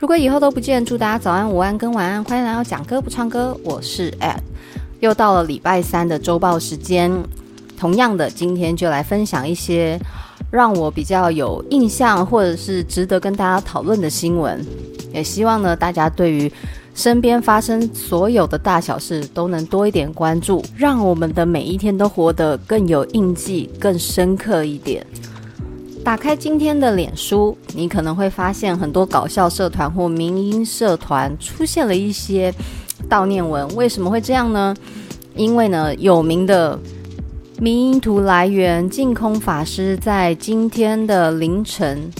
如果以后都不见，祝大家早安、午安跟晚安。欢迎来到讲歌不唱歌，我是 Ed，又到了礼拜三的周报时间。同样的，今天就来分享一些让我比较有印象或者是值得跟大家讨论的新闻。也希望呢，大家对于身边发生所有的大小事都能多一点关注，让我们的每一天都活得更有印记、更深刻一点。打开今天的脸书，你可能会发现很多搞笑社团或民音社团出现了一些悼念文。为什么会这样呢？因为呢，有名的民音图来源净空法师在今天的凌晨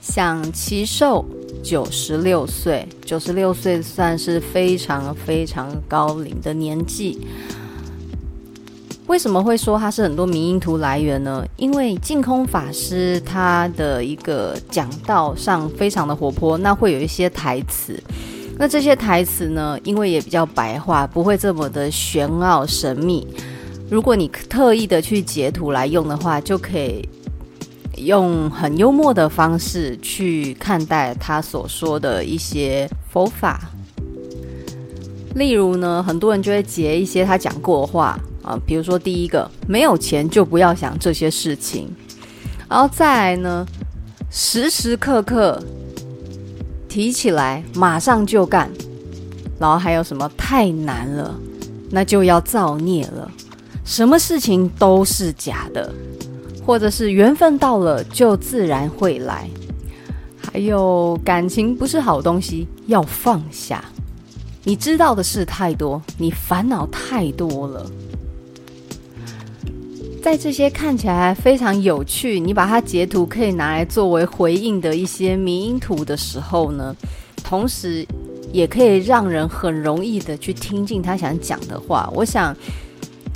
享耆寿九十六岁，九十六岁算是非常非常高龄的年纪。为什么会说它是很多迷因图来源呢？因为净空法师他的一个讲道上非常的活泼，那会有一些台词，那这些台词呢，因为也比较白话，不会这么的玄奥神秘。如果你特意的去截图来用的话，就可以用很幽默的方式去看待他所说的一些佛法。例如呢，很多人就会截一些他讲过的话。啊，比如说第一个，没有钱就不要想这些事情，然后再来呢，时时刻刻提起来马上就干，然后还有什么太难了，那就要造孽了，什么事情都是假的，或者是缘分到了就自然会来，还有感情不是好东西，要放下，你知道的事太多，你烦恼太多了。在这些看起来非常有趣，你把它截图可以拿来作为回应的一些迷因图的时候呢，同时也可以让人很容易的去听进他想讲的话。我想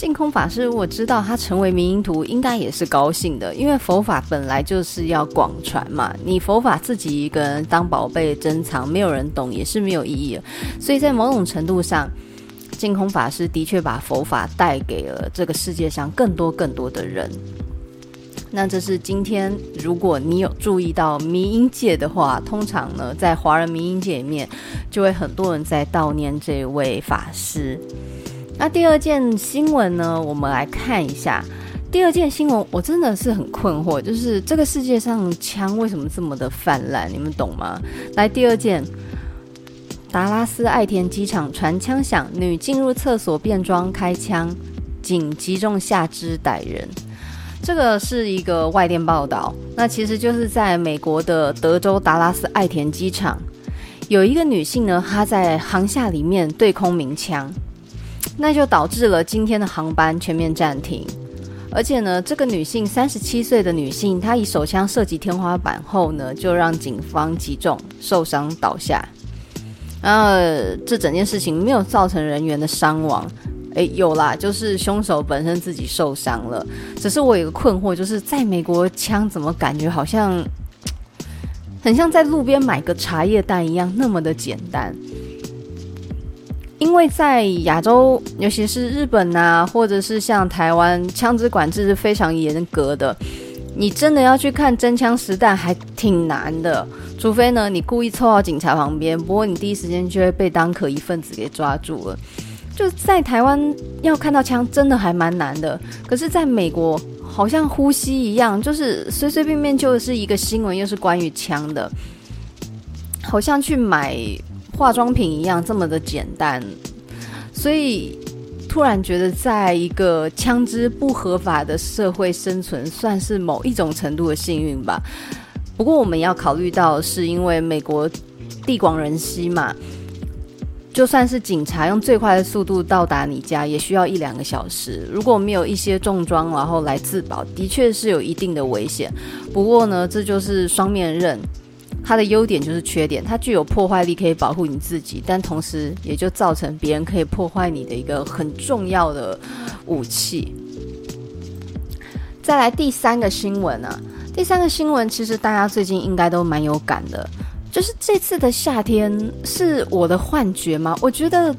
净空法师如果知道他成为迷音徒，应该也是高兴的，因为佛法本来就是要广传嘛。你佛法自己一个人当宝贝珍藏，没有人懂也是没有意义的。所以在某种程度上。净空法师的确把佛法带给了这个世界上更多更多的人。那这是今天，如果你有注意到迷音界的话，通常呢，在华人迷音界里面，就会很多人在悼念这位法师。那第二件新闻呢，我们来看一下。第二件新闻，我真的是很困惑，就是这个世界上枪为什么这么的泛滥？你们懂吗？来，第二件。达拉斯爱田机场传枪响，女进入厕所变装开枪，仅击中下肢逮人。这个是一个外电报道，那其实就是在美国的德州达拉斯爱田机场，有一个女性呢，她在航厦里面对空鸣枪，那就导致了今天的航班全面暂停。而且呢，这个女性三十七岁的女性，她以手枪射击天花板后呢，就让警方击中，受伤倒下。然后这整件事情没有造成人员的伤亡，诶，有啦，就是凶手本身自己受伤了。只是我有个困惑，就是在美国枪怎么感觉好像很像在路边买个茶叶蛋一样那么的简单？因为在亚洲，尤其是日本啊，或者是像台湾，枪支管制是非常严格的。你真的要去看真枪实弹，还挺难的。除非呢，你故意凑到警察旁边，不过你第一时间就会被当可疑分子给抓住了。就在台湾要看到枪，真的还蛮难的。可是，在美国好像呼吸一样，就是随随便便就是一个新闻，又是关于枪的，好像去买化妆品一样这么的简单。所以。突然觉得，在一个枪支不合法的社会生存，算是某一种程度的幸运吧。不过，我们要考虑到，是因为美国地广人稀嘛，就算是警察用最快的速度到达你家，也需要一两个小时。如果没有一些重装，然后来自保，的确是有一定的危险。不过呢，这就是双面刃。它的优点就是缺点，它具有破坏力，可以保护你自己，但同时也就造成别人可以破坏你的一个很重要的武器。再来第三个新闻啊，第三个新闻其实大家最近应该都蛮有感的，就是这次的夏天是我的幻觉吗？我觉得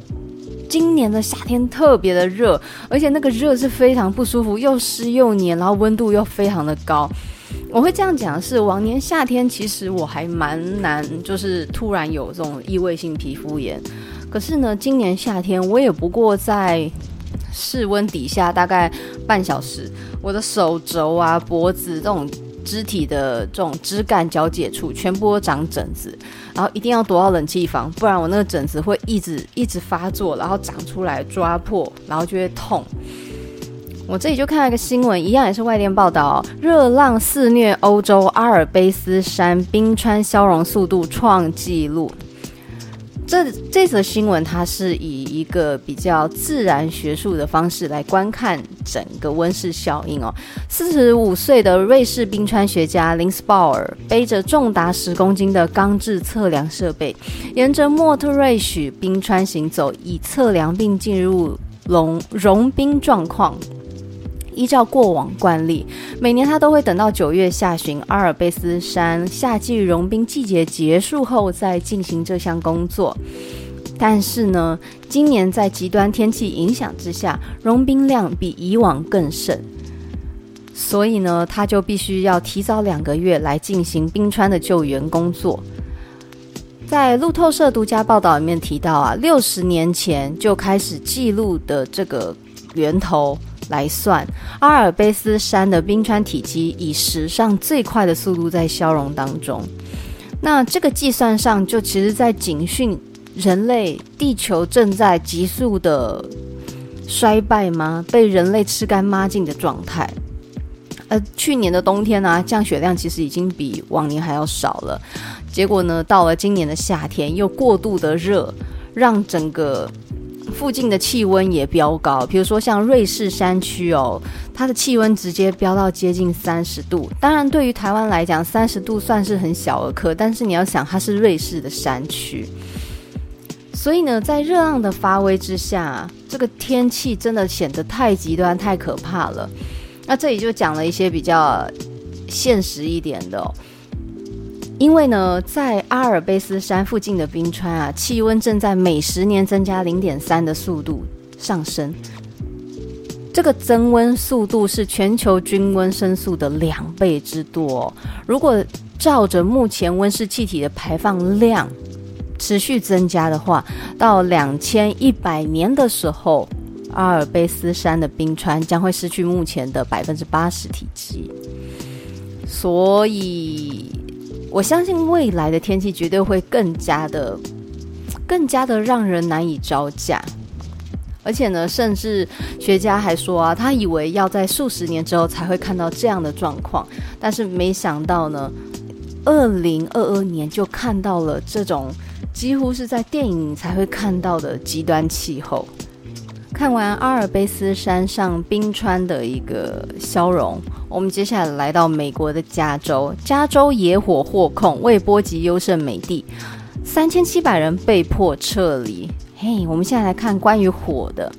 今年的夏天特别的热，而且那个热是非常不舒服，又湿又黏，然后温度又非常的高。我会这样讲是，往年夏天其实我还蛮难，就是突然有这种异位性皮肤炎。可是呢，今年夏天我也不过在室温底下大概半小时，我的手肘啊、脖子这种肢体的这种枝干交界处全部都长疹子，然后一定要躲到冷气房，不然我那个疹子会一直一直发作，然后长出来抓破，然后就会痛。我这里就看到一个新闻，一样也是外电报道，热浪肆虐欧洲，阿尔卑斯山冰川消融速度创纪录。这这则新闻它是以一个比较自然学术的方式来观看整个温室效应哦。四十五岁的瑞士冰川学家林斯鲍尔背着重达十公斤的钢制测量设备，沿着莫特瑞许冰川行走，以测量并进入融融冰状况。依照过往惯例，每年他都会等到九月下旬，阿尔卑斯山夏季融冰季节结束后再进行这项工作。但是呢，今年在极端天气影响之下，融冰量比以往更甚，所以呢，他就必须要提早两个月来进行冰川的救援工作。在路透社独家报道里面提到啊，六十年前就开始记录的这个源头。来算，阿尔卑斯山的冰川体积以史上最快的速度在消融当中。那这个计算上，就其实在警讯人类地球正在急速的衰败吗？被人类吃干抹净的状态。呃，去年的冬天呢、降雪量其实已经比往年还要少了。结果呢，到了今年的夏天，又过度的热，让整个。附近的气温也飙高，比如说像瑞士山区哦，它的气温直接飙到接近三十度。当然，对于台湾来讲，三十度算是很小儿科，但是你要想，它是瑞士的山区，所以呢，在热浪的发威之下，这个天气真的显得太极端、太可怕了。那这里就讲了一些比较现实一点的。因为呢，在阿尔卑斯山附近的冰川啊，气温正在每十年增加零点三的速度上升。这个增温速度是全球均温升速的两倍之多。如果照着目前温室气体的排放量持续增加的话，到两千一百年的时候，阿尔卑斯山的冰川将会失去目前的百分之八十体积。所以。我相信未来的天气绝对会更加的、更加的让人难以招架，而且呢，甚至学家还说啊，他以为要在数十年之后才会看到这样的状况，但是没想到呢，二零二二年就看到了这种几乎是在电影才会看到的极端气候。看完阿尔卑斯山上冰川的一个消融，我们接下来来到美国的加州。加州野火获控，未波及优胜美地，三千七百人被迫撤离。嘿，我们现在来看关于火的。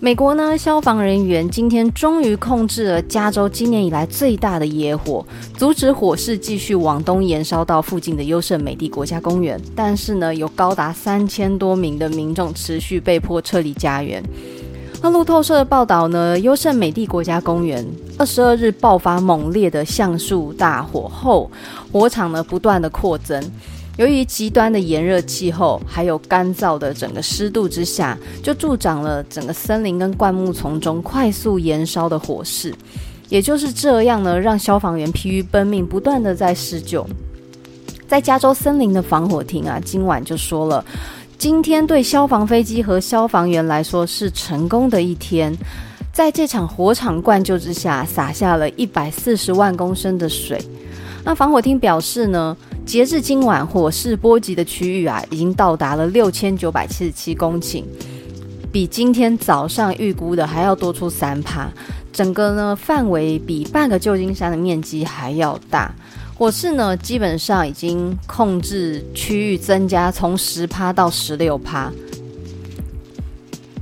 美国呢，消防人员今天终于控制了加州今年以来最大的野火，阻止火势继续往东延烧到附近的优胜美地国家公园。但是呢，有高达三千多名的民众持续被迫撤离家园。那路透社的报道呢，优胜美地国家公园二十二日爆发猛烈的橡树大火后，火场呢不断的扩增。由于极端的炎热气候，还有干燥的整个湿度之下，就助长了整个森林跟灌木丛中快速燃烧的火势。也就是这样呢，让消防员疲于奔命，不断的在施救。在加州森林的防火亭啊，今晚就说了，今天对消防飞机和消防员来说是成功的一天。在这场火场灌救之下，洒下了一百四十万公升的水。那防火厅表示呢，截至今晚，火势波及的区域啊，已经到达了六千九百七十七公顷，比今天早上预估的还要多出三趴。整个呢范围比半个旧金山的面积还要大。火势呢基本上已经控制区域增加从十趴到十六趴。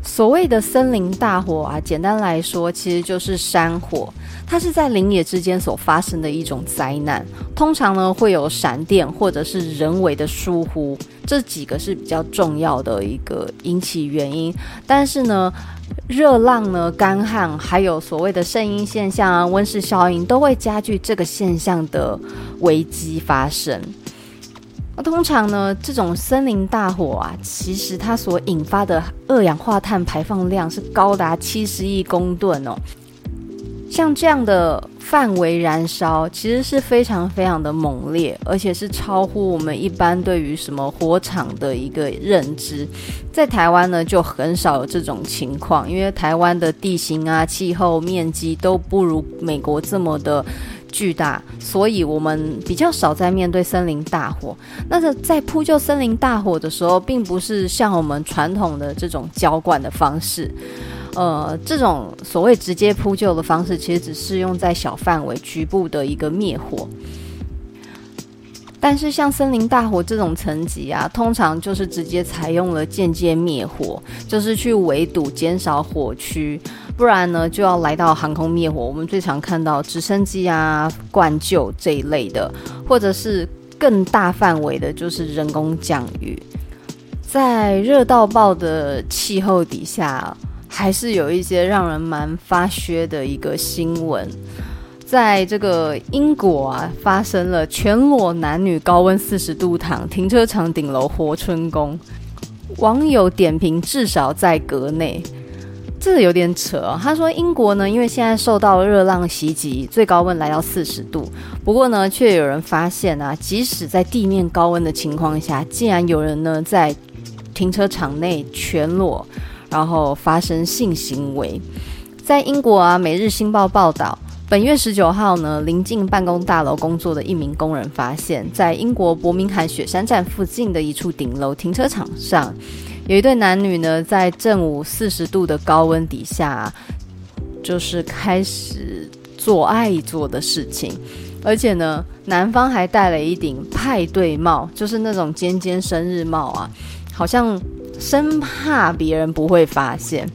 所谓的森林大火啊，简单来说，其实就是山火。它是在林野之间所发生的一种灾难。通常呢，会有闪电或者是人为的疏忽，这几个是比较重要的一个引起原因。但是呢，热浪呢、干旱，还有所谓的圣婴现象啊、温室效应，都会加剧这个现象的危机发生。那通常呢，这种森林大火啊，其实它所引发的二氧化碳排放量是高达七十亿公吨哦。像这样的范围燃烧，其实是非常非常的猛烈，而且是超乎我们一般对于什么火场的一个认知。在台湾呢，就很少有这种情况，因为台湾的地形啊、气候、面积都不如美国这么的。巨大，所以我们比较少在面对森林大火。那在在扑救森林大火的时候，并不是像我们传统的这种浇灌的方式，呃，这种所谓直接扑救的方式，其实只适用在小范围、局部的一个灭火。但是像森林大火这种层级啊，通常就是直接采用了间接灭火，就是去围堵、减少火区。不然呢，就要来到航空灭火。我们最常看到直升机啊、灌救这一类的，或者是更大范围的，就是人工降雨。在热到爆的气候底下，还是有一些让人蛮发噱的一个新闻。在这个英国啊，发生了全裸男女高温四十度躺停车场顶楼活春宫，网友点评至少在阁内。这有点扯哦。他说，英国呢，因为现在受到热浪袭击，最高温来到四十度。不过呢，却有人发现啊，即使在地面高温的情况下，竟然有人呢在停车场内全裸，然后发生性行为。在英国啊，《每日新报》报道，本月十九号呢，临近办公大楼工作的一名工人发现，在英国伯明翰雪山站附近的一处顶楼停车场上。有一对男女呢，在正午四十度的高温底下，就是开始做爱做的事情，而且呢，男方还戴了一顶派对帽，就是那种尖尖生日帽啊，好像生怕别人不会发现。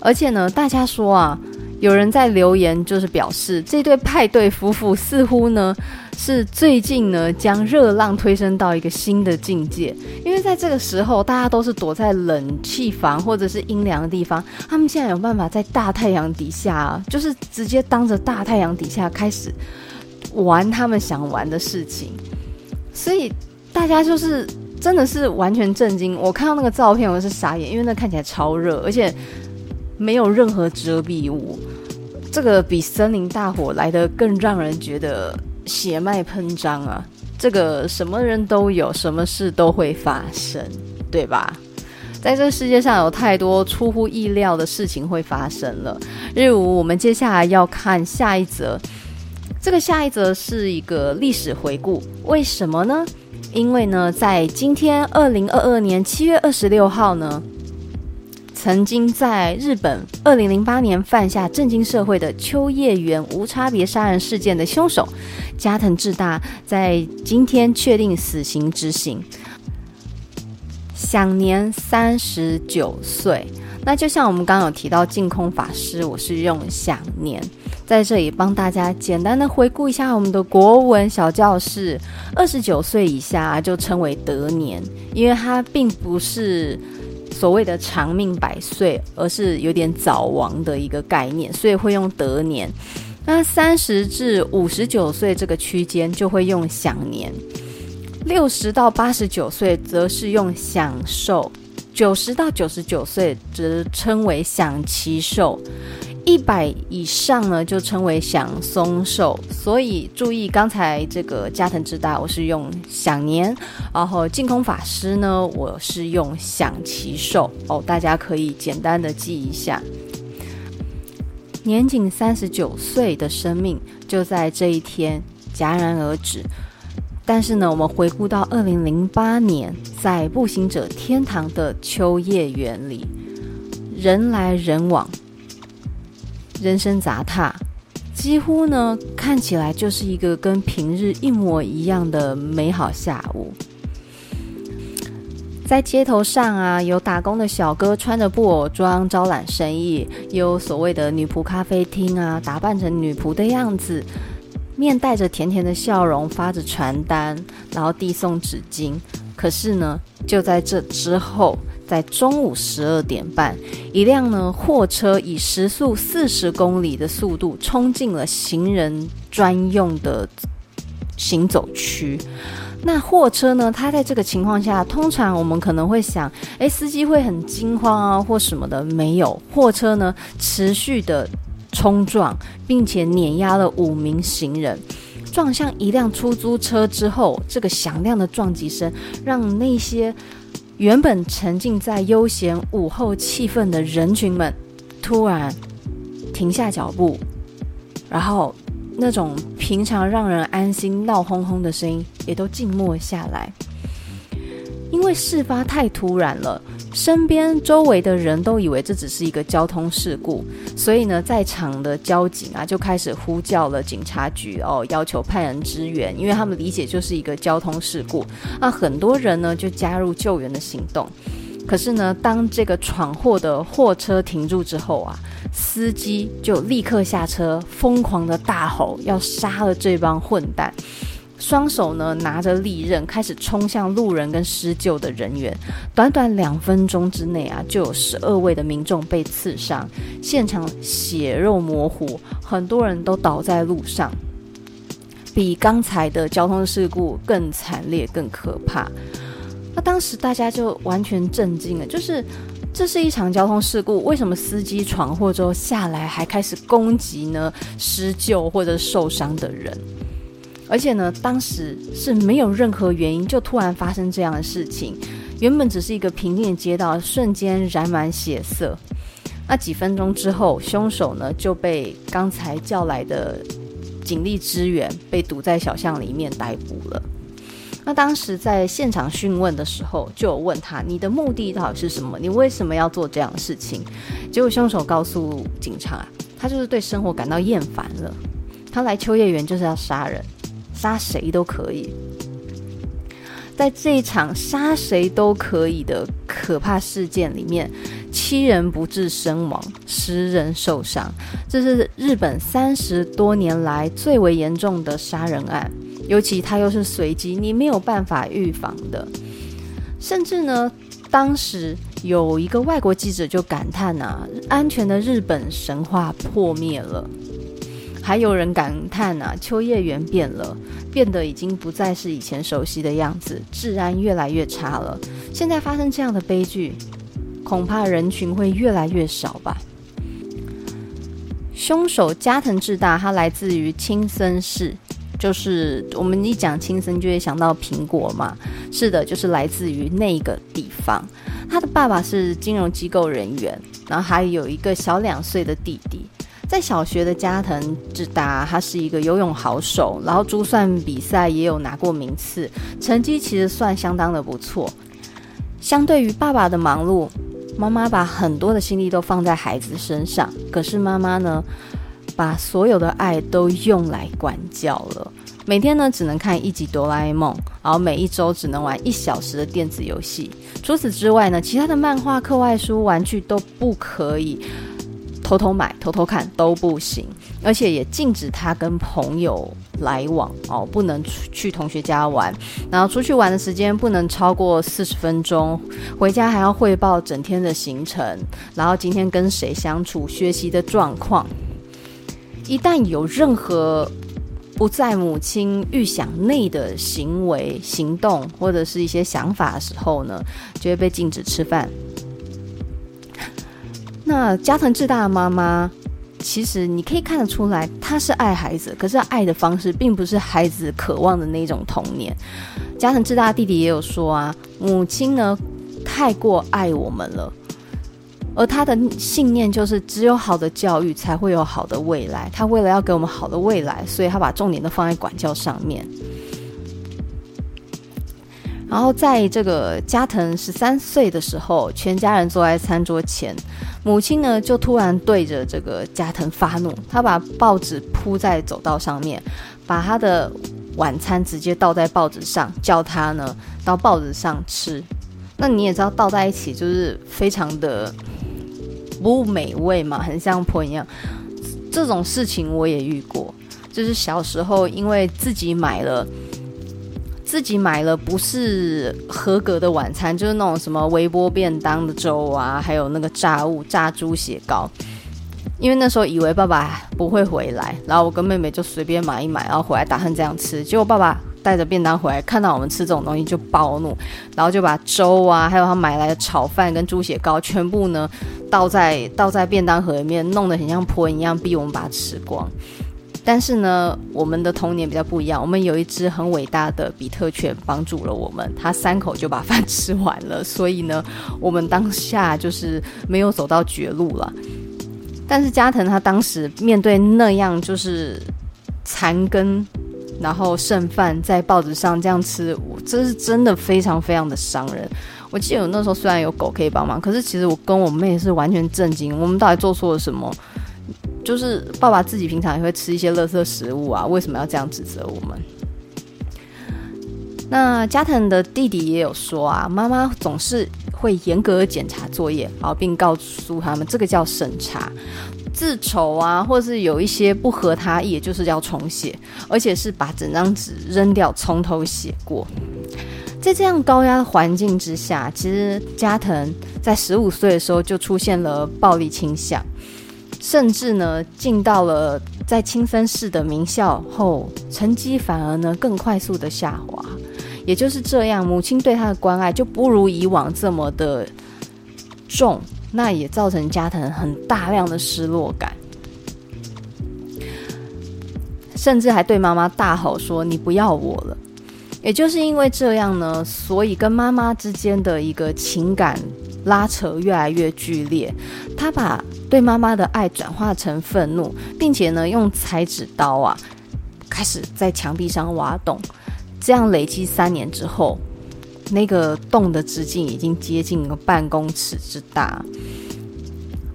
而且呢，大家说啊，有人在留言就是表示，这对派对夫妇似乎呢。是最近呢，将热浪推升到一个新的境界。因为在这个时候，大家都是躲在冷气房或者是阴凉的地方，他们现在有办法在大太阳底下，就是直接当着大太阳底下开始玩他们想玩的事情。所以大家就是真的是完全震惊。我看到那个照片，我是傻眼，因为那看起来超热，而且没有任何遮蔽物。这个比森林大火来得更让人觉得。血脉喷张啊！这个什么人都有，什么事都会发生，对吧？在这个世界上有太多出乎意料的事情会发生了。例如，我们接下来要看下一则，这个下一则是一个历史回顾。为什么呢？因为呢，在今天二零二二年七月二十六号呢。曾经在日本二零零八年犯下震惊社会的秋叶原无差别杀人事件的凶手加藤智大，在今天确定死刑执行，享年三十九岁。那就像我们刚刚有提到净空法师，我是用享年，在这里帮大家简单的回顾一下我们的国文小教室，二十九岁以下就称为得年，因为它并不是。所谓的长命百岁，而是有点早亡的一个概念，所以会用得年。那三十至五十九岁这个区间就会用享年，六十到八十九岁则是用享寿，九十到九十九岁则称为享耆寿。一百以上呢，就称为享松寿。所以注意，刚才这个加藤之大，我是用享年；然后净空法师呢，我是用享耆寿。哦，大家可以简单的记一下。年仅三十九岁的生命，就在这一天戛然而止。但是呢，我们回顾到二零零八年，在步行者天堂的秋叶园里，人来人往。人生杂沓，几乎呢看起来就是一个跟平日一模一样的美好下午。在街头上啊，有打工的小哥穿着布偶装招揽生意，有所谓的女仆咖啡厅啊，打扮成女仆的样子，面带着甜甜的笑容，发着传单，然后递送纸巾。可是呢，就在这之后，在中午十二点半，一辆呢货车以时速四十公里的速度冲进了行人专用的行走区。那货车呢？它在这个情况下，通常我们可能会想，诶，司机会很惊慌啊，或什么的。没有，货车呢持续的冲撞，并且碾压了五名行人，撞向一辆出租车之后，这个响亮的撞击声让那些原本沉浸在悠闲午后气氛的人群们突然停下脚步，然后。那种平常让人安心闹哄哄的声音也都静默下来，因为事发太突然了，身边周围的人都以为这只是一个交通事故，所以呢，在场的交警啊就开始呼叫了警察局哦，要求派人支援，因为他们理解就是一个交通事故，那很多人呢就加入救援的行动。可是呢，当这个闯祸的货车停住之后啊，司机就立刻下车，疯狂的大吼要杀了这帮混蛋，双手呢拿着利刃开始冲向路人跟施救的人员。短短两分钟之内啊，就有十二位的民众被刺伤，现场血肉模糊，很多人都倒在路上，比刚才的交通事故更惨烈、更可怕。那当时大家就完全震惊了，就是这是一场交通事故，为什么司机闯祸之后下来还开始攻击呢？施救或者受伤的人，而且呢，当时是没有任何原因就突然发生这样的事情，原本只是一个平静的街道，瞬间染满血色。那几分钟之后，凶手呢就被刚才叫来的警力支援，被堵在小巷里面逮捕了。那当时在现场讯问的时候，就有问他：“你的目的到底是什么？你为什么要做这样的事情？”结果凶手告诉警察，他就是对生活感到厌烦了。他来秋叶原就是要杀人，杀谁都可以。在这一场杀谁都可以的可怕事件里面，七人不治身亡，十人受伤，这是日本三十多年来最为严重的杀人案。尤其他又是随机，你没有办法预防的。甚至呢，当时有一个外国记者就感叹啊，安全的日本神话破灭了。还有人感叹啊，秋叶原变了，变得已经不再是以前熟悉的样子，治安越来越差了。现在发生这样的悲剧，恐怕人群会越来越少吧。凶手加藤智大，他来自于青森市。就是我们一讲青森就会想到苹果嘛，是的，就是来自于那个地方。他的爸爸是金融机构人员，然后还有一个小两岁的弟弟。在小学的加藤智达，他是一个游泳好手，然后珠算比赛也有拿过名次，成绩其实算相当的不错。相对于爸爸的忙碌，妈妈把很多的心力都放在孩子身上，可是妈妈呢，把所有的爱都用来管教了，每天呢只能看一集哆啦 A 梦，然后每一周只能玩一小时的电子游戏。除此之外呢，其他的漫画、课外书、玩具都不可以偷偷买、偷偷看都不行，而且也禁止他跟朋友来往哦，不能去同学家玩，然后出去玩的时间不能超过四十分钟，回家还要汇报整天的行程，然后今天跟谁相处、学习的状况。一旦有任何不在母亲预想内的行为、行动或者是一些想法的时候呢，就会被禁止吃饭。那加藤智大的妈妈，其实你可以看得出来，她是爱孩子，可是爱的方式并不是孩子渴望的那种童年。加藤智大弟弟也有说啊，母亲呢太过爱我们了。而他的信念就是，只有好的教育才会有好的未来。他为了要给我们好的未来，所以他把重点都放在管教上面。然后在这个加藤十三岁的时候，全家人坐在餐桌前，母亲呢就突然对着这个加藤发怒，他把报纸铺在走道上面，把他的晚餐直接倒在报纸上，叫他呢到报纸上吃。那你也知道，倒在一起就是非常的不美味嘛，很像泼一样。这种事情我也遇过，就是小时候因为自己买了。自己买了不是合格的晚餐，就是那种什么微波便当的粥啊，还有那个炸物炸猪血糕。因为那时候以为爸爸不会回来，然后我跟妹妹就随便买一买，然后回来打算这样吃。结果爸爸带着便当回来，看到我们吃这种东西就暴怒，然后就把粥啊，还有他买来的炒饭跟猪血糕全部呢倒在倒在便当盒里面，弄得很像泼一样，逼我们把它吃光。但是呢，我们的童年比较不一样。我们有一只很伟大的比特犬帮助了我们，它三口就把饭吃完了。所以呢，我们当下就是没有走到绝路了。但是加藤他当时面对那样就是残羹，然后剩饭在报纸上这样吃，我这是真的非常非常的伤人。我记得我那时候虽然有狗可以帮忙，可是其实我跟我妹是完全震惊，我们到底做错了什么？就是爸爸自己平常也会吃一些垃圾食物啊，为什么要这样指责我们？那加藤的弟弟也有说啊，妈妈总是会严格检查作业，然后并告诉他们这个叫审查，自丑啊，或是有一些不合他意，就是要重写，而且是把整张纸扔掉，从头写过。在这样高压的环境之下，其实加藤在十五岁的时候就出现了暴力倾向。甚至呢，进到了在青森市的名校后，成绩反而呢更快速的下滑。也就是这样，母亲对他的关爱就不如以往这么的重，那也造成加藤很大量的失落感，甚至还对妈妈大吼说：“你不要我了。”也就是因为这样呢，所以跟妈妈之间的一个情感拉扯越来越剧烈，他把对妈妈的爱转化成愤怒，并且呢，用裁纸刀啊，开始在墙壁上挖洞。这样累积三年之后，那个洞的直径已经接近了半公尺之大。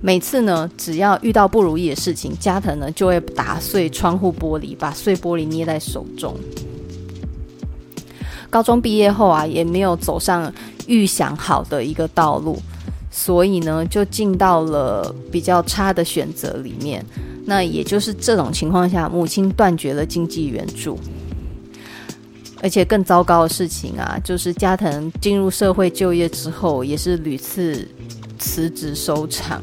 每次呢，只要遇到不如意的事情，加藤呢就会打碎窗户玻璃，把碎玻璃捏在手中。高中毕业后啊，也没有走上预想好的一个道路，所以呢，就进到了比较差的选择里面。那也就是这种情况下，母亲断绝了经济援助，而且更糟糕的事情啊，就是加藤进入社会就业之后，也是屡次辞职收场。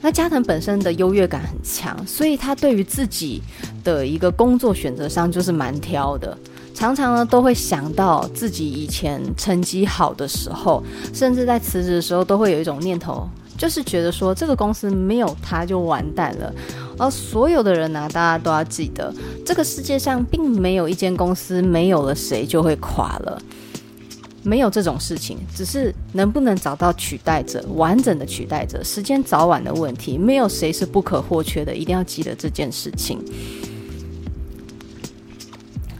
那加藤本身的优越感很强，所以他对于自己的一个工作选择上就是蛮挑的。常常呢都会想到自己以前成绩好的时候，甚至在辞职的时候都会有一种念头，就是觉得说这个公司没有他就完蛋了。而所有的人呢、大家都要记得，这个世界上并没有一间公司没有了谁就会垮了，没有这种事情，只是能不能找到取代者，完整的取代者，时间早晚的问题。没有谁是不可或缺的，一定要记得这件事情。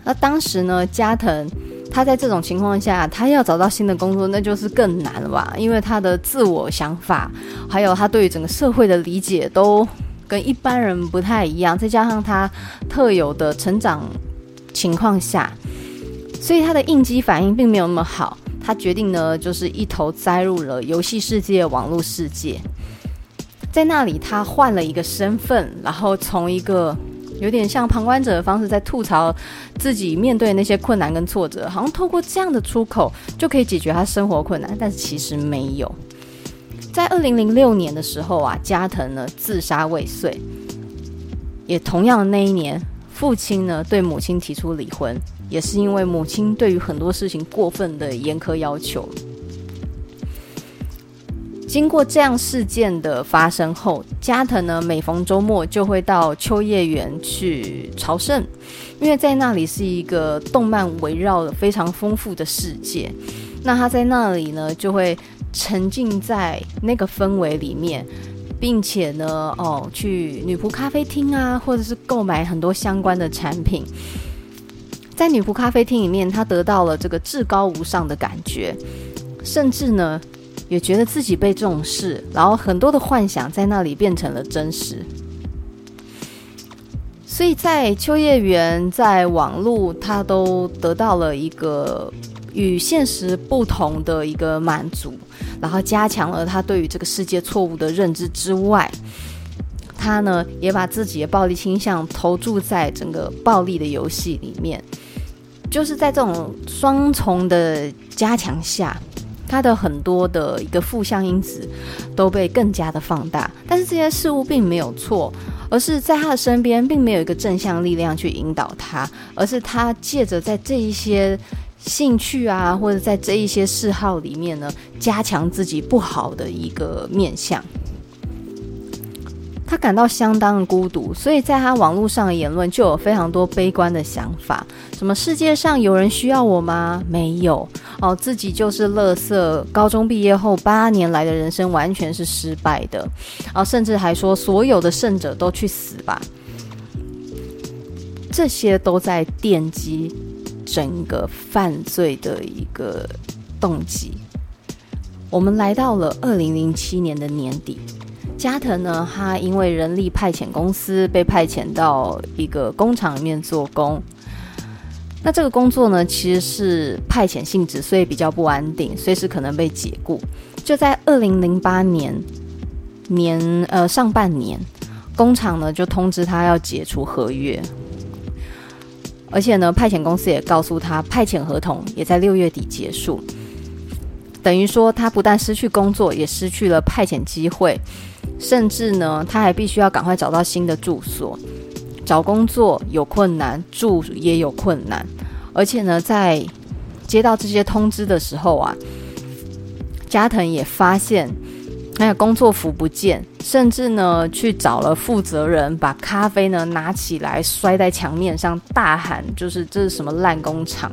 那当时呢，加藤他在这种情况下，他要找到新的工作，那就是更难了吧？因为他的自我想法，还有他对于整个社会的理解，都跟一般人不太一样。再加上他特有的成长情况下，所以他的应激反应并没有那么好。他决定呢，就是一头栽入了游戏世界、网络世界，在那里他换了一个身份，然后从一个。有点像旁观者的方式，在吐槽自己面对那些困难跟挫折，好像透过这样的出口就可以解决他生活困难，但是其实没有。在二零零六年的时候啊，加藤呢自杀未遂，也同样的那一年，父亲呢对母亲提出离婚，也是因为母亲对于很多事情过分的严苛要求。经过这样事件的发生后，加藤呢每逢周末就会到秋叶原去朝圣，因为在那里是一个动漫围绕的非常丰富的世界。那他在那里呢就会沉浸在那个氛围里面，并且呢哦去女仆咖啡厅啊，或者是购买很多相关的产品。在女仆咖啡厅里面，他得到了这个至高无上的感觉，甚至呢。也觉得自己被重视，然后很多的幻想在那里变成了真实。所以在秋叶原，在网络，他都得到了一个与现实不同的一个满足，然后加强了他对于这个世界错误的认知之外，他呢也把自己的暴力倾向投注在整个暴力的游戏里面，就是在这种双重的加强下，他的很多的一个负向因子都被更加的放大。但是这些事物并没有错，而是在他的身边并没有一个正向力量去引导他，而是他借着在这一些。兴趣啊，或者在这一些嗜好里面呢，加强自己不好的一个面相。他感到相当的孤独，所以在他网络上的言论就有非常多悲观的想法。什么世界上有人需要我吗？没有哦，自己就是垃圾。高中毕业后八年来的人生完全是失败的。哦，甚至还说所有的胜者都去死吧。这些都在奠基。整个犯罪的一个动机。我们来到了二零零七年的年底，加藤呢，他因为人力派遣公司被派遣到一个工厂里面做工。那这个工作呢，其实是派遣性质，所以比较不安定，随时可能被解雇。就在二零零八年年呃上半年，工厂呢就通知他要解除合约。而且呢，派遣公司也告诉他，派遣合同也在六月底结束，等于说他不但失去工作，也失去了派遣机会，甚至呢，他还必须要赶快找到新的住所。找工作有困难，住也有困难。而且呢，在接到这些通知的时候啊，加藤也发现。那个工作服不见，甚至呢去找了负责人，把咖啡呢拿起来摔在墙面上，大喊：“就是这是什么烂工厂？”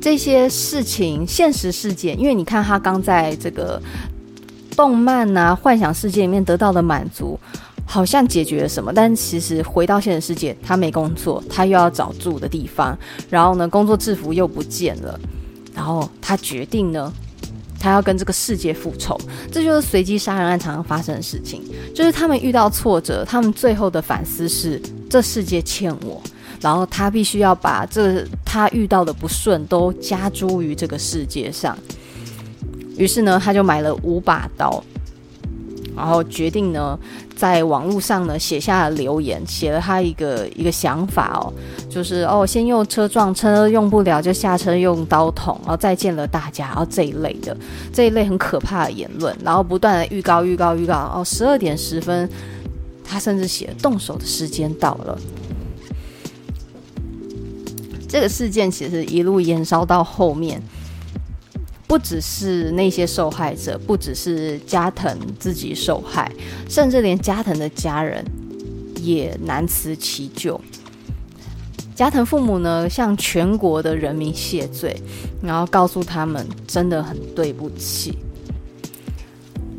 这些事情，现实事件，因为你看他刚在这个动漫啊、幻想世界里面得到的满足，好像解决了什么，但其实回到现实世界，他没工作，他又要找住的地方，然后呢，工作制服又不见了，然后他决定呢。他要跟这个世界复仇，这就是随机杀人案常常发生的事情。就是他们遇到挫折，他们最后的反思是：这世界欠我，然后他必须要把这他遇到的不顺都加诸于这个世界上。于是呢，他就买了五把刀。然后决定呢，在网络上呢写下了留言，写了他一个一个想法哦，就是哦，先用车撞车用不了就下车用刀捅，然后再见了大家，然后这一类的这一类很可怕的言论，然后不断的预告预告预告哦，十二点十分，他甚至写动手的时间到了。这个事件其实一路延烧到后面。不只是那些受害者，不只是加藤自己受害，甚至连加藤的家人也难辞其咎。加藤父母呢，向全国的人民谢罪，然后告诉他们真的很对不起。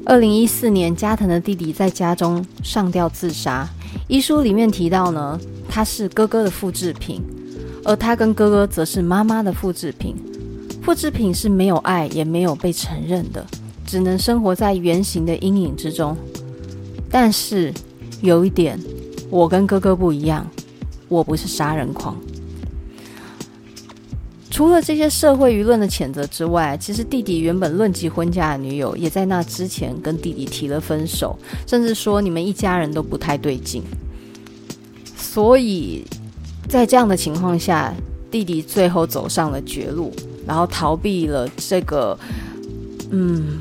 二零一四年，加藤的弟弟在家中上吊自杀，遗书里面提到呢，他是哥哥的复制品，而他跟哥哥则是妈妈的复制品。复制品是没有爱，也没有被承认的，只能生活在原型的阴影之中。但是有一点，我跟哥哥不一样，我不是杀人狂。除了这些社会舆论的谴责之外，其实弟弟原本论及婚嫁的女友，也在那之前跟弟弟提了分手，甚至说你们一家人都不太对劲。所以在这样的情况下，弟弟最后走上了绝路。然后逃避了这个，嗯，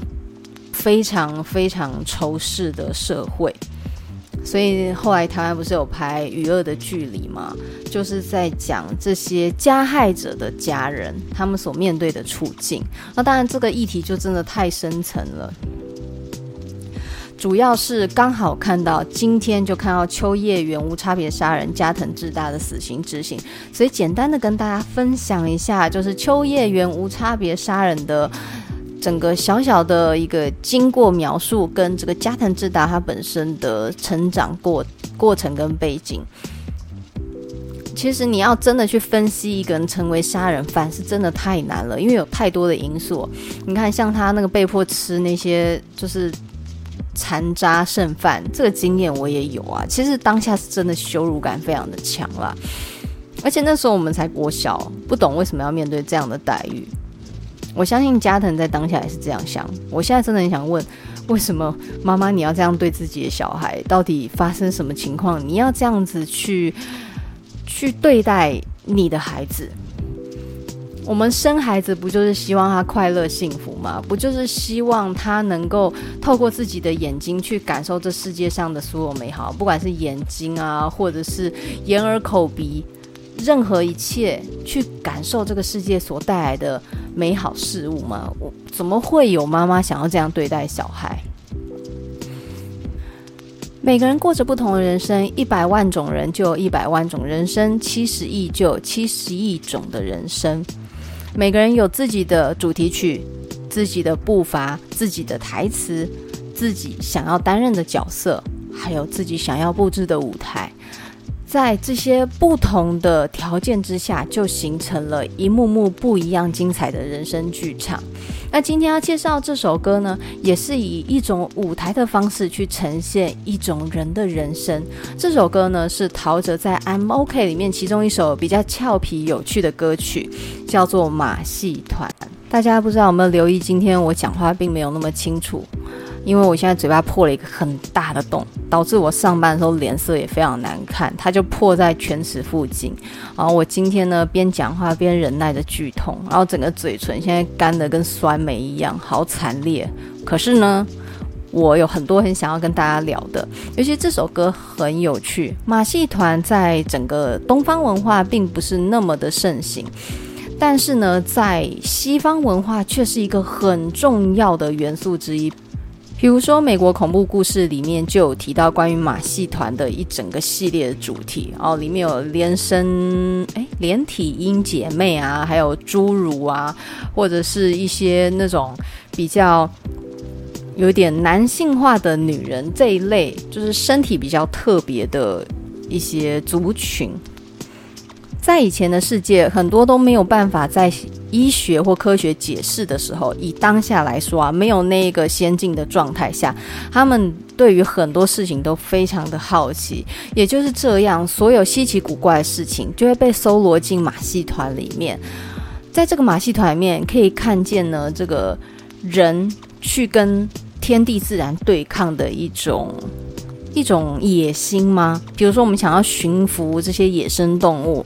非常非常仇视的社会，所以后来台湾不是有拍《娱乐的距离》吗？就是在讲这些加害者的家人他们所面对的处境。那当然，这个议题就真的太深层了。主要是刚好看到今天就看到秋叶原无差别杀人加藤智大的死刑执行，所以简单的跟大家分享一下，就是秋叶原无差别杀人的整个小小的一个经过描述，跟这个加藤智大他本身的成长过过程跟背景。其实你要真的去分析一个人成为杀人犯，是真的太难了，因为有太多的因素。你看，像他那个被迫吃那些，就是。残渣剩饭这个经验我也有啊，其实当下是真的羞辱感非常的强啦。而且那时候我们才国小，不懂为什么要面对这样的待遇。我相信加藤在当下也是这样想。我现在真的很想问，为什么妈妈你要这样对自己的小孩？到底发生什么情况？你要这样子去去对待你的孩子？我们生孩子不就是希望他快乐幸福吗？不就是希望他能够透过自己的眼睛去感受这世界上的所有美好，不管是眼睛啊，或者是眼耳口鼻。任何一切去感受这个世界所带来的美好事物吗？我怎么会有妈妈想要这样对待小孩？每个人过着不同的人生，一百万种人就有一百万种人生，七十亿就有七十亿种的人生。每个人有自己的主题曲，自己的步伐，自己的台词，自己想要担任的角色，还有自己想要布置的舞台。在这些不同的条件之下，就形成了一幕幕不一样精彩的人生剧场。那今天要介绍这首歌呢，也是以一种舞台的方式去呈现一种人的人生。这首歌呢，是陶喆在《I'm OK》里面其中一首比较俏皮有趣的歌曲，叫做《马戏团》。大家不知道有没有留意，今天我讲话并没有那么清楚。因为我现在嘴巴破了一个很大的洞，导致我上班的时候脸色也非常难看，它就破在犬齿附近。然后我今天呢，边讲话边忍耐着剧痛，然后整个嘴唇现在干得跟酸梅一样，好惨烈。可是呢，我有很多很想要跟大家聊的，尤其这首歌很有趣。马戏团在整个东方文化并不是那么的盛行，但是呢，在西方文化却是一个很重要的元素之一。比如说，美国恐怖故事里面就有提到关于马戏团的一整个系列的主题哦，里面有连身哎连体婴姐妹啊，还有侏儒啊，或者是一些那种比较有点男性化的女人这一类，就是身体比较特别的一些族群。在以前的世界，很多都没有办法在医学或科学解释的时候，以当下来说啊，没有那个先进的状态下，他们对于很多事情都非常的好奇。也就是这样，所有稀奇古怪的事情就会被搜罗进马戏团里面。在这个马戏团里面，可以看见呢，这个人去跟天地自然对抗的一种。一种野心吗？比如说，我们想要驯服这些野生动物，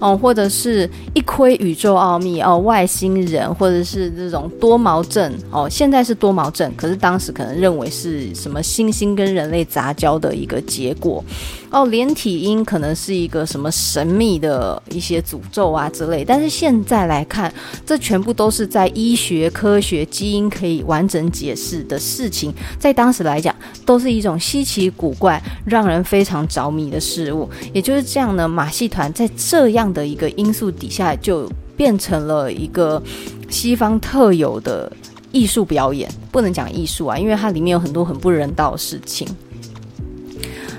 哦，或者是一窥宇宙奥秘哦，外星人，或者是这种多毛症哦，现在是多毛症，可是当时可能认为是什么猩猩跟人类杂交的一个结果哦，连体婴可能是一个什么神秘的一些诅咒啊之类，但是现在来看，这全部都是在医学、科学、基因可以完整解释的事情，在当时来讲，都是一种稀奇古怪、让人非常着迷的事物。也就是这样呢，马戏团在这样的一个因素底下，就变成了一个西方特有的艺术表演。不能讲艺术啊，因为它里面有很多很不人道的事情。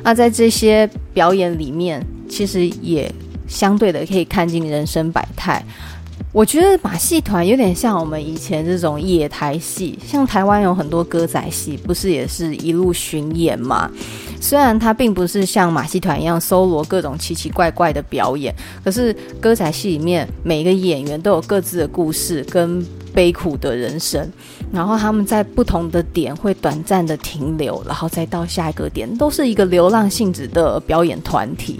那在这些表演里面，其实也相对的可以看尽人生百态。我觉得马戏团有点像我们以前这种野台戏，像台湾有很多歌仔戏，不是也是一路巡演吗？虽然它并不是像马戏团一样搜罗各种奇奇怪怪的表演，可是歌仔戏里面每一个演员都有各自的故事跟悲苦的人生，然后他们在不同的点会短暂的停留，然后再到下一个点，都是一个流浪性质的表演团体。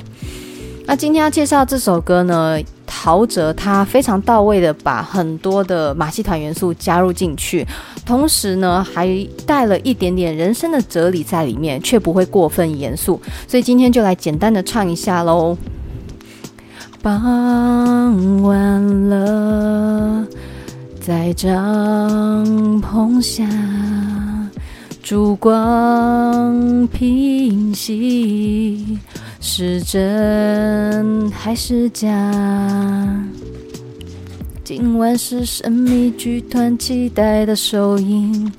那今天要介绍这首歌呢，陶喆他非常到位的把很多的马戏团元素加入进去，同时呢还带了一点点人生的哲理在里面，却不会过分严肃。所以今天就来简单的唱一下喽。傍晚了，在帐篷下，烛光平息。是真还是假？今晚是神秘剧团期待的首映，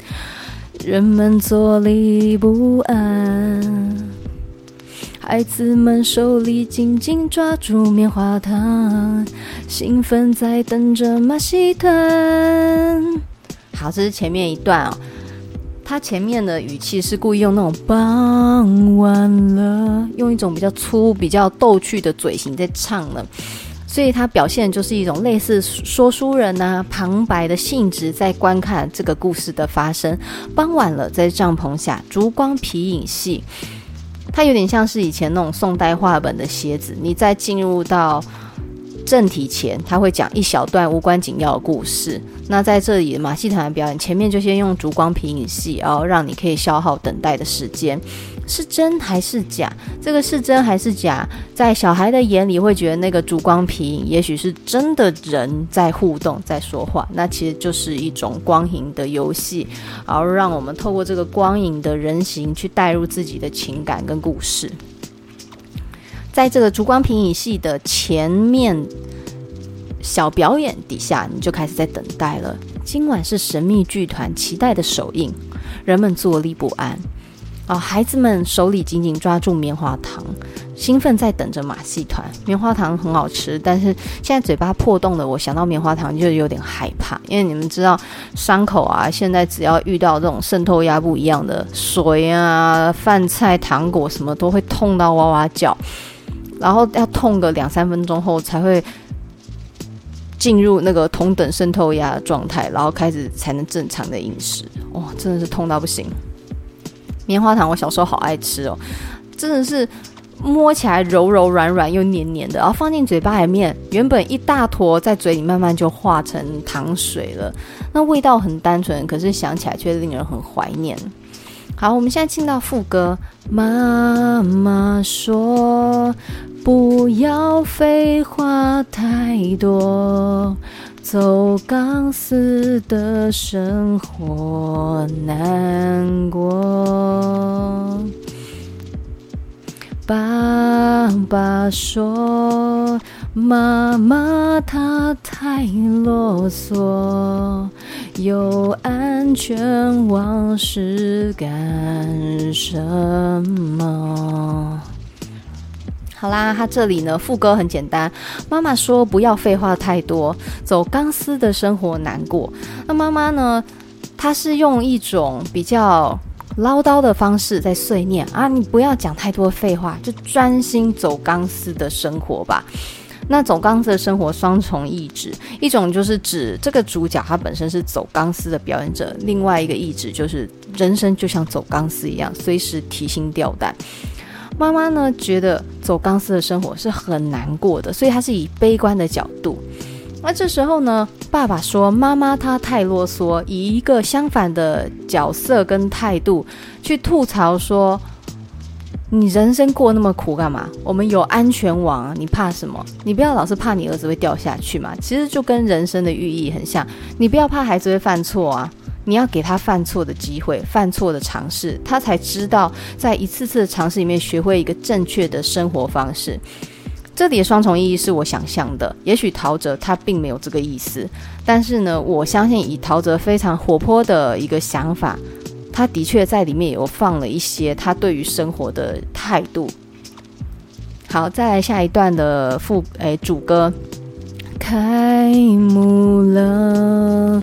人们坐立不安，孩子们手里紧紧抓住棉花糖，兴奋在等着马戏团。好，这是前面一段哦。他前面的语气是故意用那种傍晚了，用一种比较粗、比较逗趣的嘴型在唱的，所以他表现就是一种类似说书人呐、啊、旁白的性质，在观看这个故事的发生。傍晚了，在帐篷下，烛光皮影戏，它有点像是以前那种宋代画本的鞋子。你再进入到正题前，他会讲一小段无关紧要的故事。那在这里马戏团的表演前面就先用烛光皮影戏，然后让你可以消耗等待的时间。是真还是假？这个是真还是假？在小孩的眼里会觉得那个烛光皮影也许是真的人在互动，在说话。那其实就是一种光影的游戏，然后让我们透过这个光影的人形去带入自己的情感跟故事。在这个烛光皮影戏的前面小表演底下，你就开始在等待了。今晚是神秘剧团期待的首映，人们坐立不安。啊、孩子们手里紧紧抓住棉花糖，兴奋在等着马戏团。棉花糖很好吃，但是现在嘴巴破洞了，我想到棉花糖就有点害怕。因为你们知道，伤口啊，现在只要遇到这种渗透压不一样的水啊、饭菜、糖果什么，都会痛到哇哇叫。然后要痛个两三分钟后才会进入那个同等渗透压的状态，然后开始才能正常的饮食。哇，真的是痛到不行！棉花糖我小时候好爱吃哦，真的是摸起来柔柔软软又黏黏的，然后放进嘴巴里面，原本一大坨在嘴里慢慢就化成糖水了。那味道很单纯，可是想起来却令人很怀念。好，我们现在进到副歌。妈妈说：“不要废话太多，走钢丝的生活难过。”爸爸说：“妈妈她太啰嗦。”有安全网是干什么？好啦，他这里呢，副歌很简单。妈妈说：“不要废话太多，走钢丝的生活难过。”那妈妈呢，她是用一种比较唠叨的方式在碎念啊，你不要讲太多废话，就专心走钢丝的生活吧。那走钢丝的生活双重意指，一种就是指这个主角他本身是走钢丝的表演者，另外一个意指就是人生就像走钢丝一样，随时提心吊胆。妈妈呢觉得走钢丝的生活是很难过的，所以她是以悲观的角度。那这时候呢，爸爸说妈妈她太啰嗦，以一个相反的角色跟态度去吐槽说。你人生过那么苦干嘛？我们有安全网啊，你怕什么？你不要老是怕你儿子会掉下去嘛。其实就跟人生的寓意很像，你不要怕孩子会犯错啊，你要给他犯错的机会，犯错的尝试，他才知道在一次次的尝试里面学会一个正确的生活方式。这里的双重意义是我想象的，也许陶喆他并没有这个意思，但是呢，我相信以陶喆非常活泼的一个想法。他的确在里面有放了一些他对于生活的态度。好，再来下一段的副诶主歌，开幕了，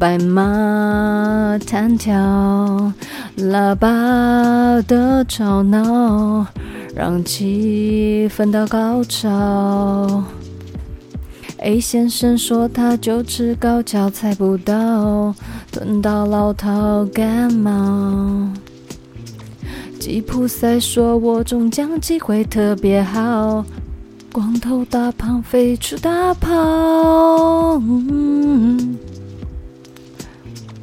白马弹跳，喇叭的吵闹，让气氛到高潮。A 先生说他就吃高跷踩不到，吞到老套感冒。吉普赛说我中奖机会特别好，光头大胖飞出大炮。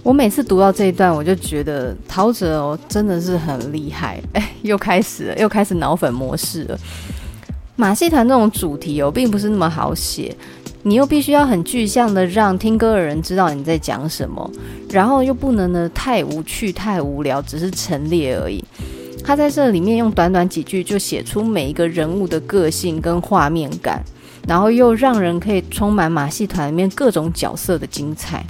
我每次读到这一段，我就觉得陶喆哦真的是很厉害。哎，又开始了，又开始脑粉模式了。马戏团这种主题哦，并不是那么好写。你又必须要很具象的让听歌的人知道你在讲什么，然后又不能呢太无趣、太无聊，只是陈列而已。他在这里面用短短几句就写出每一个人物的个性跟画面感，然后又让人可以充满马戏团里面各种角色的精彩。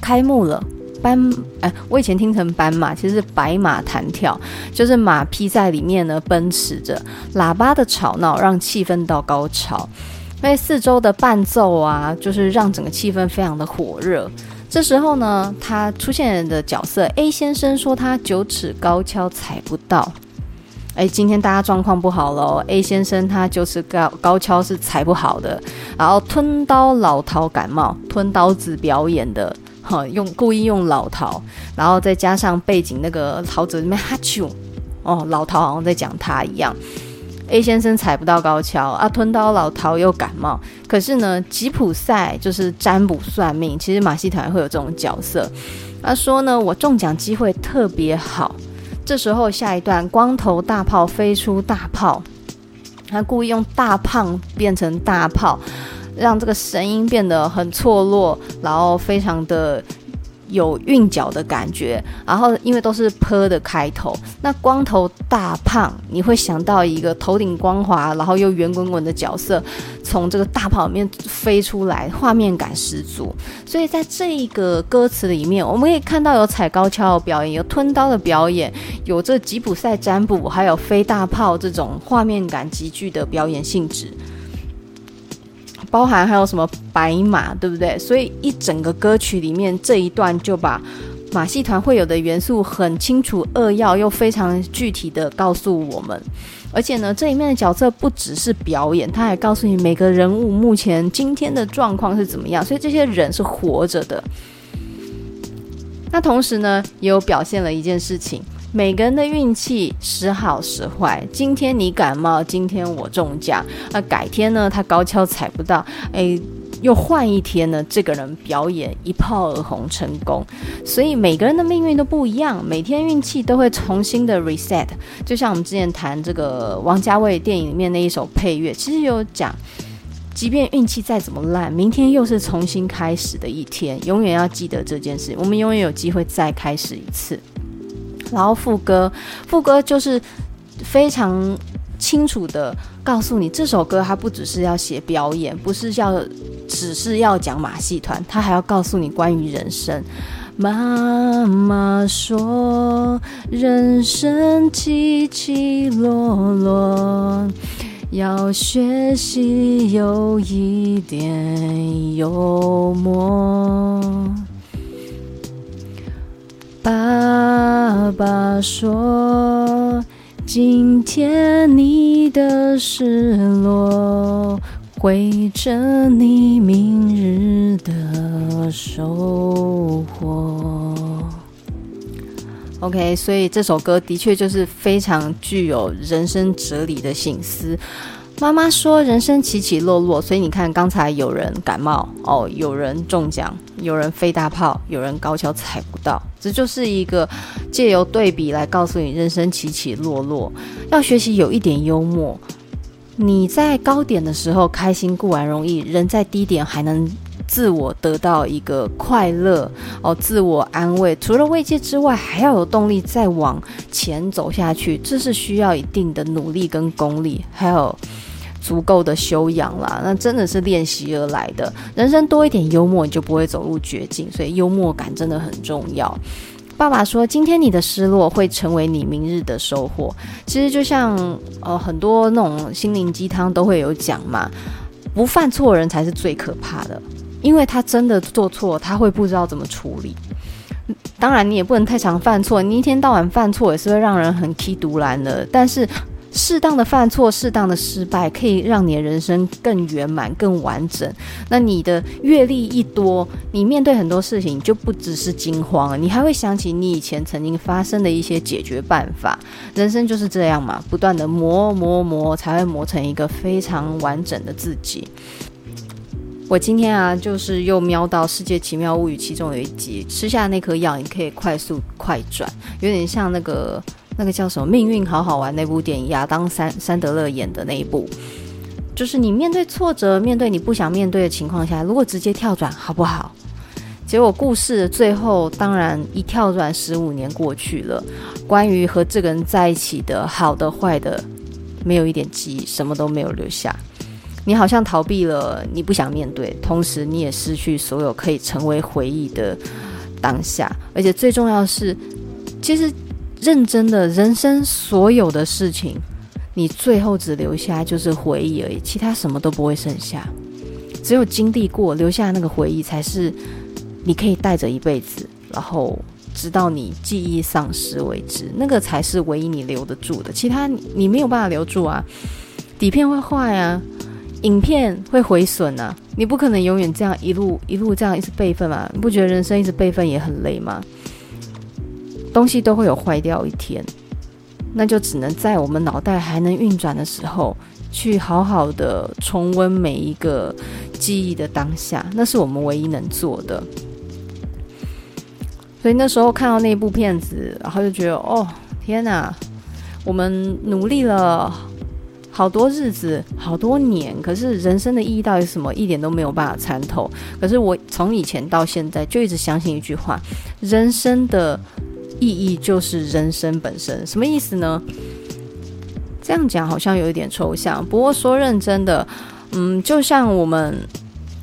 开幕了，斑哎，我以前听成斑马，其实是白马弹跳，就是马匹在里面呢奔驰着，喇叭的吵闹让气氛到高潮。因为四周的伴奏啊，就是让整个气氛非常的火热。这时候呢，他出现的角色 A 先生说他九尺高跷踩不到。哎，今天大家状况不好喽。A 先生他就是高高跷是踩不好的，然后吞刀老陶感冒，吞刀子表演的，哈，用故意用老陶，然后再加上背景那个桃子里面哈啾，哦，老陶好像在讲他一样。A 先生踩不到高跷啊，吞刀老饕又感冒。可是呢，吉普赛就是占卜算命，其实马戏团会有这种角色。他说呢，我中奖机会特别好。这时候下一段，光头大炮飞出大炮，他故意用大胖变成大炮，让这个声音变得很错落，然后非常的。有韵脚的感觉，然后因为都是坡的开头，那光头大胖，你会想到一个头顶光滑，然后又圆滚滚的角色从这个大炮里面飞出来，画面感十足。所以在这一个歌词里面，我们可以看到有踩高跷的表演，有吞刀的表演，有这吉普赛占卜，还有飞大炮这种画面感极具的表演性质。包含还有什么白马，对不对？所以一整个歌曲里面这一段就把马戏团会有的元素很清楚扼要又非常具体的告诉我们。而且呢，这里面的角色不只是表演，他还告诉你每个人物目前今天的状况是怎么样。所以这些人是活着的。那同时呢，也有表现了一件事情。每个人的运气时好时坏，今天你感冒，今天我中奖，那改天呢？他高跷踩不到，哎，又换一天呢？这个人表演一炮而红成功，所以每个人的命运都不一样，每天运气都会重新的 reset。就像我们之前谈这个王家卫电影里面那一首配乐，其实有讲，即便运气再怎么烂，明天又是重新开始的一天，永远要记得这件事，我们永远有机会再开始一次。然后副歌，副歌就是非常清楚的告诉你，这首歌它不只是要写表演，不是要只是要讲马戏团，它还要告诉你关于人生。妈妈说，人生起起落落，要学习有一点幽默。爸爸说：“今天你的失落，会成你明日的收获。” OK，所以这首歌的确就是非常具有人生哲理的省思。妈妈说：“人生起起落落，所以你看，刚才有人感冒哦，有人中奖，有人飞大炮，有人高跷踩不到，这就是一个借由对比来告诉你，人生起起落落，要学习有一点幽默。你在高点的时候开心固然容易，人在低点还能自我得到一个快乐哦，自我安慰。除了慰藉之外，还要有动力再往前走下去，这是需要一定的努力跟功力，还有。”足够的修养啦，那真的是练习而来的。人生多一点幽默，你就不会走入绝境，所以幽默感真的很重要。爸爸说：“今天你的失落会成为你明日的收获。”其实就像呃很多那种心灵鸡汤都会有讲嘛，不犯错人才是最可怕的，因为他真的做错，他会不知道怎么处理。当然，你也不能太常犯错，你一天到晚犯错也是会让人很气独蓝的。但是。适当的犯错，适当的失败，可以让你的人生更圆满、更完整。那你的阅历一多，你面对很多事情就不只是惊慌了，你还会想起你以前曾经发生的一些解决办法。人生就是这样嘛，不断的磨磨磨，才会磨成一个非常完整的自己。我今天啊，就是又瞄到《世界奇妙物语》其中有一集，吃下那颗药，你可以快速快转，有点像那个。那个叫什么《命运好好玩》那部电影，亚当·三三德勒演的那一部，就是你面对挫折，面对你不想面对的情况下，如果直接跳转，好不好？结果故事的最后，当然一跳转，十五年过去了，关于和这个人在一起的好的坏的，没有一点记忆，什么都没有留下。你好像逃避了，你不想面对，同时你也失去所有可以成为回忆的当下，而且最重要的是，其实。认真的人生，所有的事情，你最后只留下就是回忆而已，其他什么都不会剩下。只有经历过，留下那个回忆，才是你可以带着一辈子，然后直到你记忆丧失为止，那个才是唯一你留得住的，其他你，没有办法留住啊。底片会坏啊，影片会毁损啊，你不可能永远这样一路一路这样一直备份嘛？你不觉得人生一直备份也很累吗？东西都会有坏掉一天，那就只能在我们脑袋还能运转的时候，去好好的重温每一个记忆的当下，那是我们唯一能做的。所以那时候看到那部片子，然后就觉得，哦，天哪，我们努力了。好多日子，好多年，可是人生的意义到底是什么？一点都没有办法参透。可是我从以前到现在就一直相信一句话：人生的意义就是人生本身。什么意思呢？这样讲好像有一点抽象。不过说认真的，嗯，就像我们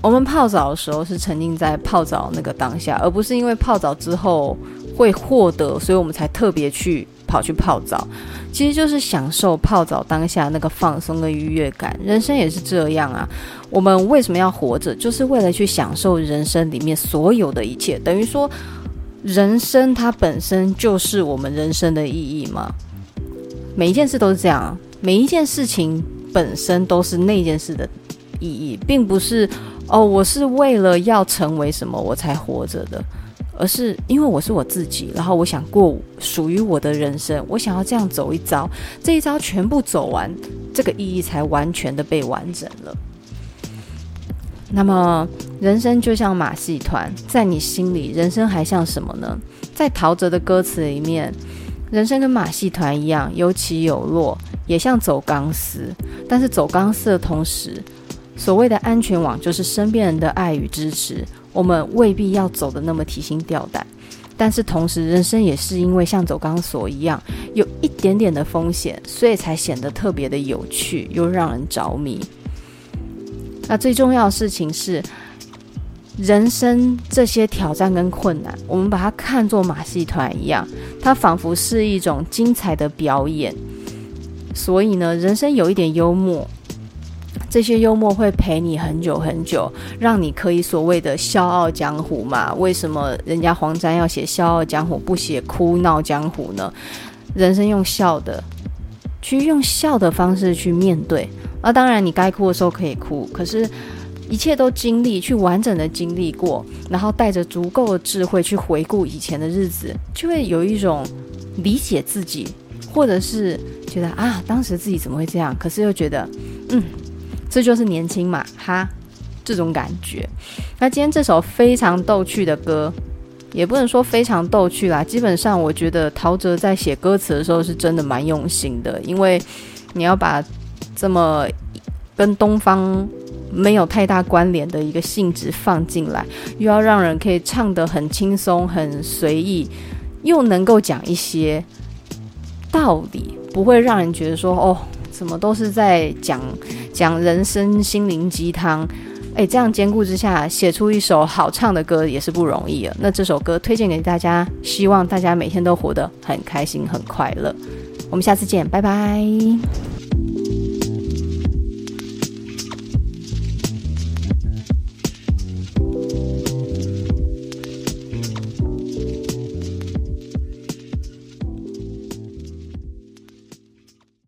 我们泡澡的时候是沉浸在泡澡那个当下，而不是因为泡澡之后会获得，所以我们才特别去。跑去泡澡，其实就是享受泡澡当下那个放松的愉悦感。人生也是这样啊。我们为什么要活着？就是为了去享受人生里面所有的一切。等于说，人生它本身就是我们人生的意义嘛。每一件事都是这样，每一件事情本身都是那件事的意义，并不是哦，我是为了要成为什么我才活着的。而是因为我是我自己，然后我想过属于我的人生，我想要这样走一遭，这一遭全部走完，这个意义才完全的被完整了。那么，人生就像马戏团，在你心里，人生还像什么呢？在陶喆的歌词里面，人生跟马戏团一样，有起有落，也像走钢丝，但是走钢丝的同时，所谓的安全网就是身边人的爱与支持。我们未必要走得那么提心吊胆，但是同时，人生也是因为像走钢索一样，有一点点的风险，所以才显得特别的有趣，又让人着迷。那最重要的事情是，人生这些挑战跟困难，我们把它看作马戏团一样，它仿佛是一种精彩的表演。所以呢，人生有一点幽默。这些幽默会陪你很久很久，让你可以所谓的笑傲江湖嘛？为什么人家黄沾要写笑傲江湖，不写哭闹江湖呢？人生用笑的，去用笑的方式去面对。那当然，你该哭的时候可以哭，可是，一切都经历，去完整的经历过，然后带着足够的智慧去回顾以前的日子，就会有一种理解自己，或者是觉得啊，当时自己怎么会这样？可是又觉得，嗯。这就是年轻嘛，哈，这种感觉。那今天这首非常逗趣的歌，也不能说非常逗趣啦。基本上，我觉得陶喆在写歌词的时候是真的蛮用心的，因为你要把这么跟东方没有太大关联的一个性质放进来，又要让人可以唱得很轻松、很随意，又能够讲一些道理，不会让人觉得说哦。什么都是在讲讲人生心灵鸡汤，哎，这样兼顾之下，写出一首好唱的歌也是不容易啊。那这首歌推荐给大家，希望大家每天都活得很开心、很快乐。我们下次见，拜拜。